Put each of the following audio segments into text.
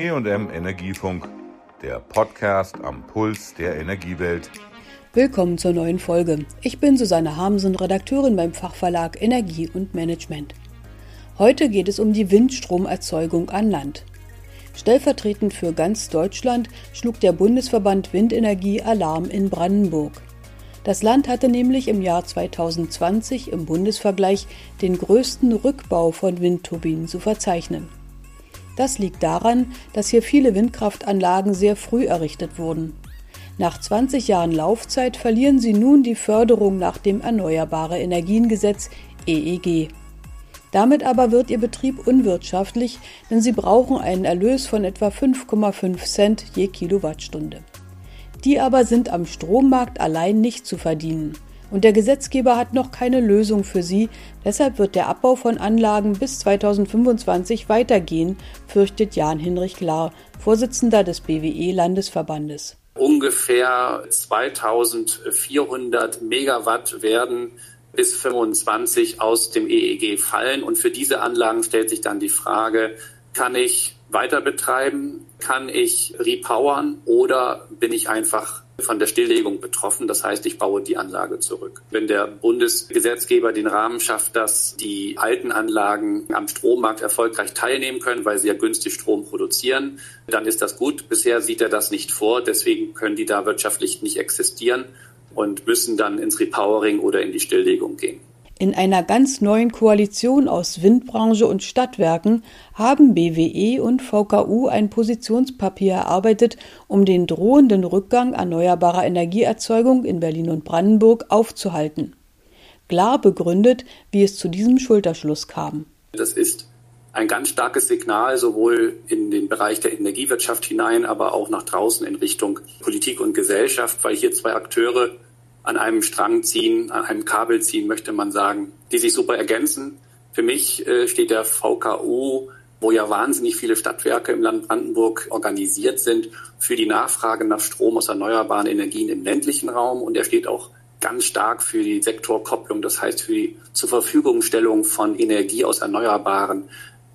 EM Energiefunk, der Podcast am Puls der Energiewelt. Willkommen zur neuen Folge. Ich bin Susanne Hamsen, Redakteurin beim Fachverlag Energie und Management. Heute geht es um die Windstromerzeugung an Land. Stellvertretend für ganz Deutschland schlug der Bundesverband Windenergie Alarm in Brandenburg. Das Land hatte nämlich im Jahr 2020 im Bundesvergleich den größten Rückbau von Windturbinen zu verzeichnen. Das liegt daran, dass hier viele Windkraftanlagen sehr früh errichtet wurden. Nach 20 Jahren Laufzeit verlieren sie nun die Förderung nach dem Erneuerbare Energiengesetz EEG. Damit aber wird ihr Betrieb unwirtschaftlich, denn sie brauchen einen Erlös von etwa 5,5 Cent je Kilowattstunde. Die aber sind am Strommarkt allein nicht zu verdienen. Und der Gesetzgeber hat noch keine Lösung für sie, deshalb wird der Abbau von Anlagen bis 2025 weitergehen, fürchtet Jan Hinrich Klar, Vorsitzender des BWE-Landesverbandes. Ungefähr 2400 Megawatt werden bis 25 aus dem EEG fallen. Und für diese Anlagen stellt sich dann die Frage, kann ich weiter betreiben? Kann ich repowern oder bin ich einfach von der Stilllegung betroffen. Das heißt, ich baue die Anlage zurück. Wenn der Bundesgesetzgeber den Rahmen schafft, dass die alten Anlagen am Strommarkt erfolgreich teilnehmen können, weil sie ja günstig Strom produzieren, dann ist das gut. Bisher sieht er das nicht vor. Deswegen können die da wirtschaftlich nicht existieren und müssen dann ins Repowering oder in die Stilllegung gehen. In einer ganz neuen Koalition aus Windbranche und Stadtwerken haben BWE und VKU ein Positionspapier erarbeitet, um den drohenden Rückgang erneuerbarer Energieerzeugung in Berlin und Brandenburg aufzuhalten. Klar begründet, wie es zu diesem Schulterschluss kam. Das ist ein ganz starkes Signal sowohl in den Bereich der Energiewirtschaft hinein, aber auch nach draußen in Richtung Politik und Gesellschaft, weil hier zwei Akteure an einem Strang ziehen, an einem Kabel ziehen, möchte man sagen, die sich super ergänzen. Für mich äh, steht der VKU, wo ja wahnsinnig viele Stadtwerke im Land Brandenburg organisiert sind, für die Nachfrage nach Strom aus erneuerbaren Energien im ländlichen Raum. Und er steht auch ganz stark für die Sektorkopplung, das heißt für die zur Verfügungstellung von Energie aus Erneuerbaren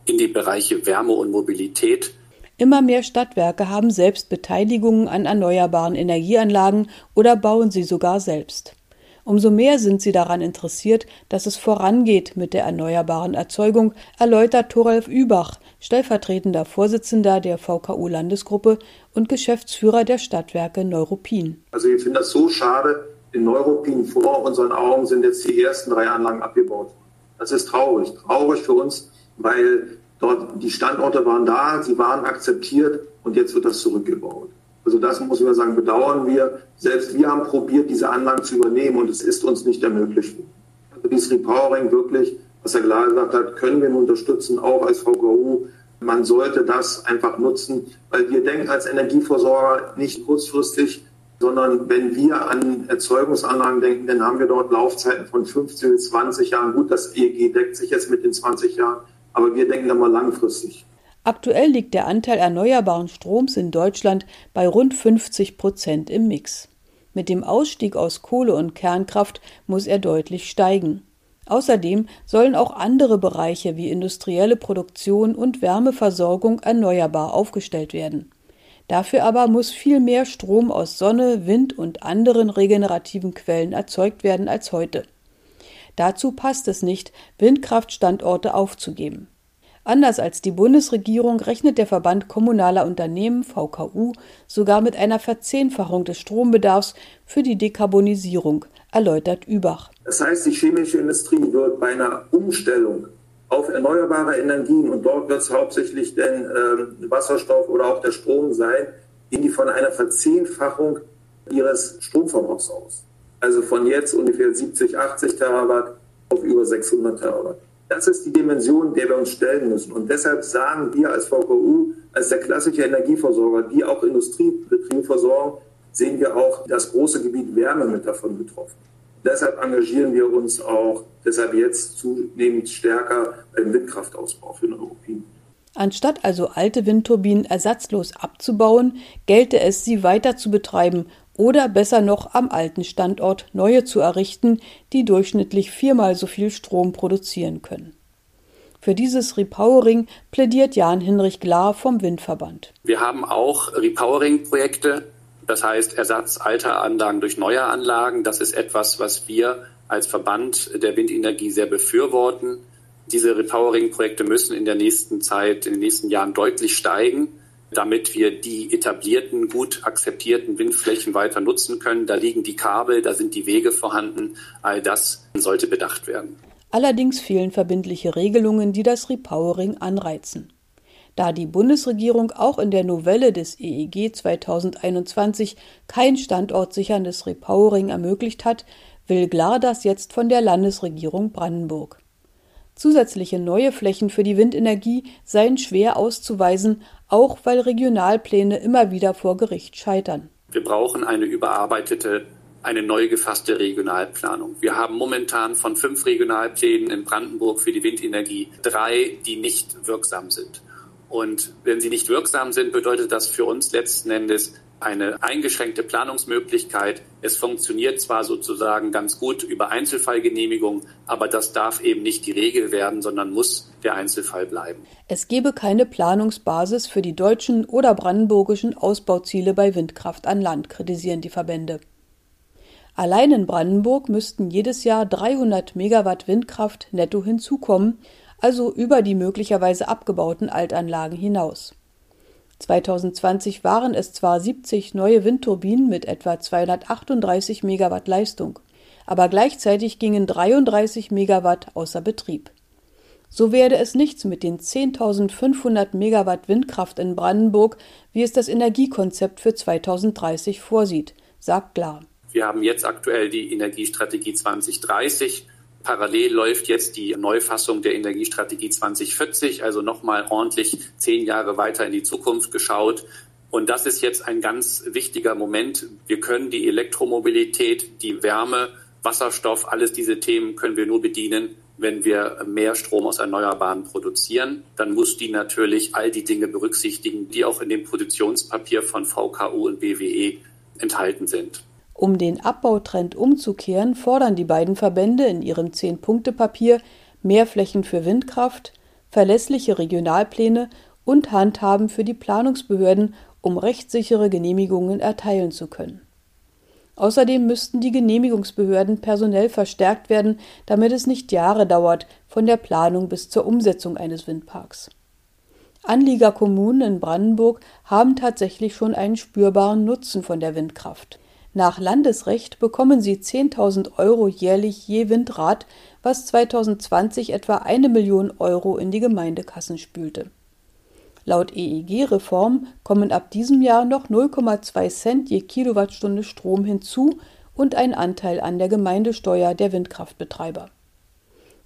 in die Bereiche Wärme und Mobilität. Immer mehr Stadtwerke haben selbst Beteiligungen an erneuerbaren Energieanlagen oder bauen sie sogar selbst. Umso mehr sind sie daran interessiert, dass es vorangeht mit der erneuerbaren Erzeugung, erläutert Thoralf Übach, stellvertretender Vorsitzender der VKU-Landesgruppe und Geschäftsführer der Stadtwerke Neuruppin. Also wir finden das so schade, in Neuruppin vor unseren Augen sind jetzt die ersten drei Anlagen abgebaut. Das ist traurig. Traurig für uns, weil Dort, die Standorte waren da, sie waren akzeptiert und jetzt wird das zurückgebaut. Also das muss man sagen, bedauern wir. Selbst wir haben probiert, diese Anlagen zu übernehmen und es ist uns nicht ermöglicht. Also dieses Repowering wirklich, was Herr klar gesagt hat, können wir unterstützen, auch als VKU. Man sollte das einfach nutzen, weil wir denken als Energieversorger nicht kurzfristig, sondern wenn wir an Erzeugungsanlagen denken, dann haben wir dort Laufzeiten von 15 bis 20 Jahren. Gut, das EEG deckt sich jetzt mit den 20 Jahren, aber wir denken da mal langfristig. Aktuell liegt der Anteil erneuerbaren Stroms in Deutschland bei rund 50 Prozent im Mix. Mit dem Ausstieg aus Kohle und Kernkraft muss er deutlich steigen. Außerdem sollen auch andere Bereiche wie industrielle Produktion und Wärmeversorgung erneuerbar aufgestellt werden. Dafür aber muss viel mehr Strom aus Sonne, Wind und anderen regenerativen Quellen erzeugt werden als heute. Dazu passt es nicht, Windkraftstandorte aufzugeben. Anders als die Bundesregierung rechnet der Verband kommunaler Unternehmen VKU sogar mit einer Verzehnfachung des Strombedarfs für die Dekarbonisierung, erläutert Übach. Das heißt, die chemische Industrie wird bei einer Umstellung auf erneuerbare Energien, und dort wird es hauptsächlich denn äh, Wasserstoff oder auch der Strom sein, gehen die von einer Verzehnfachung ihres Stromverbrauchs aus. Also von jetzt ungefähr 70, 80 Terawatt auf über 600 Terawatt. Das ist die Dimension, der wir uns stellen müssen. Und deshalb sagen wir als VKU, als der klassische Energieversorger, die auch Industriebetriebe versorgen, sehen wir auch das große Gebiet Wärme mit davon betroffen. Deshalb engagieren wir uns auch deshalb jetzt zunehmend stärker beim Windkraftausbau für den Europin. Anstatt also alte Windturbinen ersatzlos abzubauen, gelte es, sie weiter zu betreiben oder besser noch am alten Standort neue zu errichten, die durchschnittlich viermal so viel Strom produzieren können. Für dieses Repowering plädiert Jan-Hinrich Glar vom Windverband. Wir haben auch Repowering-Projekte, das heißt Ersatz alter Anlagen durch neue Anlagen. Das ist etwas, was wir als Verband der Windenergie sehr befürworten. Diese Repowering-Projekte müssen in der nächsten Zeit, in den nächsten Jahren deutlich steigen, damit wir die etablierten, gut akzeptierten Windflächen weiter nutzen können. Da liegen die Kabel, da sind die Wege vorhanden. All das sollte bedacht werden. Allerdings fehlen verbindliche Regelungen, die das Repowering anreizen. Da die Bundesregierung auch in der Novelle des EEG 2021 kein standortsicherndes Repowering ermöglicht hat, will Glar das jetzt von der Landesregierung Brandenburg. Zusätzliche neue Flächen für die Windenergie seien schwer auszuweisen, auch weil Regionalpläne immer wieder vor Gericht scheitern. Wir brauchen eine überarbeitete eine neu gefasste Regionalplanung. Wir haben momentan von fünf Regionalplänen in Brandenburg für die Windenergie drei, die nicht wirksam sind. Und wenn sie nicht wirksam sind, bedeutet das für uns letzten Endes eine eingeschränkte Planungsmöglichkeit. Es funktioniert zwar sozusagen ganz gut über Einzelfallgenehmigung, aber das darf eben nicht die Regel werden, sondern muss der Einzelfall bleiben. Es gebe keine Planungsbasis für die deutschen oder brandenburgischen Ausbauziele bei Windkraft an Land, kritisieren die Verbände. Allein in Brandenburg müssten jedes Jahr 300 Megawatt Windkraft netto hinzukommen, also über die möglicherweise abgebauten Altanlagen hinaus. 2020 waren es zwar 70 neue Windturbinen mit etwa 238 Megawatt Leistung, aber gleichzeitig gingen 33 Megawatt außer Betrieb. So werde es nichts mit den 10.500 Megawatt Windkraft in Brandenburg, wie es das Energiekonzept für 2030 vorsieht, sagt Glar. Wir haben jetzt aktuell die Energiestrategie 2030. Parallel läuft jetzt die Neufassung der Energiestrategie 2040, also nochmal ordentlich zehn Jahre weiter in die Zukunft geschaut. Und das ist jetzt ein ganz wichtiger Moment. Wir können die Elektromobilität, die Wärme, Wasserstoff, alles diese Themen können wir nur bedienen, wenn wir mehr Strom aus Erneuerbaren produzieren. Dann muss die natürlich all die Dinge berücksichtigen, die auch in dem Positionspapier von VKU und BWE enthalten sind. Um den Abbautrend umzukehren, fordern die beiden Verbände in ihrem Zehn-Punkte-Papier mehr Flächen für Windkraft, verlässliche Regionalpläne und Handhaben für die Planungsbehörden, um rechtssichere Genehmigungen erteilen zu können. Außerdem müssten die Genehmigungsbehörden personell verstärkt werden, damit es nicht Jahre dauert von der Planung bis zur Umsetzung eines Windparks. Anliegerkommunen in Brandenburg haben tatsächlich schon einen spürbaren Nutzen von der Windkraft. Nach Landesrecht bekommen sie 10.000 Euro jährlich je Windrad, was 2020 etwa eine Million Euro in die Gemeindekassen spülte. Laut EEG-Reform kommen ab diesem Jahr noch 0,2 Cent je Kilowattstunde Strom hinzu und ein Anteil an der Gemeindesteuer der Windkraftbetreiber.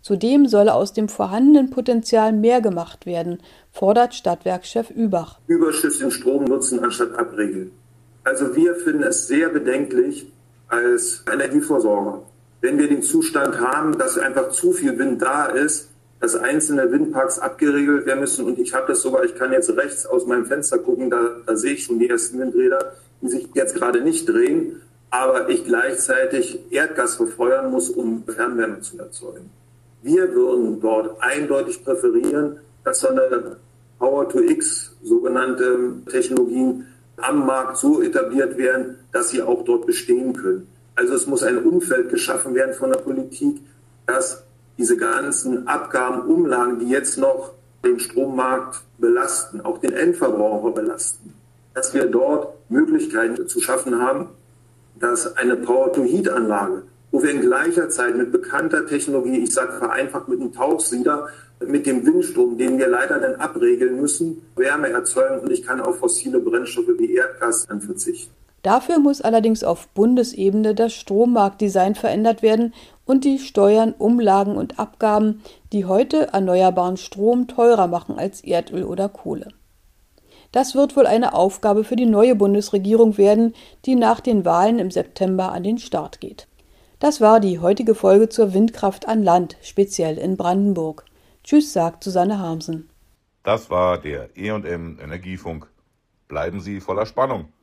Zudem solle aus dem vorhandenen Potenzial mehr gemacht werden, fordert Stadtwerkchef Übach. Überschüssigen Strom nutzen anstatt abregeln. Also wir finden es sehr bedenklich als Energieversorger, wenn wir den Zustand haben, dass einfach zu viel Wind da ist, dass einzelne Windparks abgeregelt werden müssen. Und ich habe das sogar, ich kann jetzt rechts aus meinem Fenster gucken, da, da sehe ich schon die ersten Windräder, die sich jetzt gerade nicht drehen, aber ich gleichzeitig Erdgas verfeuern muss, um Fernwärme zu erzeugen. Wir würden dort eindeutig präferieren, dass so eine Power-to-X sogenannte Technologien am Markt so etabliert werden, dass sie auch dort bestehen können. Also es muss ein Umfeld geschaffen werden von der Politik, dass diese ganzen Abgaben, Umlagen, die jetzt noch den Strommarkt belasten, auch den Endverbraucher belasten, dass wir dort Möglichkeiten zu schaffen haben, dass eine Power-to-Heat-Anlage, wo wir in gleicher Zeit mit bekannter Technologie, ich sage vereinfacht mit einem Tauchsieder, mit dem Windstrom, den wir leider dann abregeln müssen, Wärme erzeugen und ich kann auf fossile Brennstoffe wie Erdgas dann verzichten. Dafür muss allerdings auf Bundesebene das Strommarktdesign verändert werden und die Steuern, Umlagen und Abgaben, die heute erneuerbaren Strom teurer machen als Erdöl oder Kohle. Das wird wohl eine Aufgabe für die neue Bundesregierung werden, die nach den Wahlen im September an den Start geht. Das war die heutige Folge zur Windkraft an Land, speziell in Brandenburg. Tschüss, sagt Susanne Harmsen. Das war der EM Energiefunk. Bleiben Sie voller Spannung.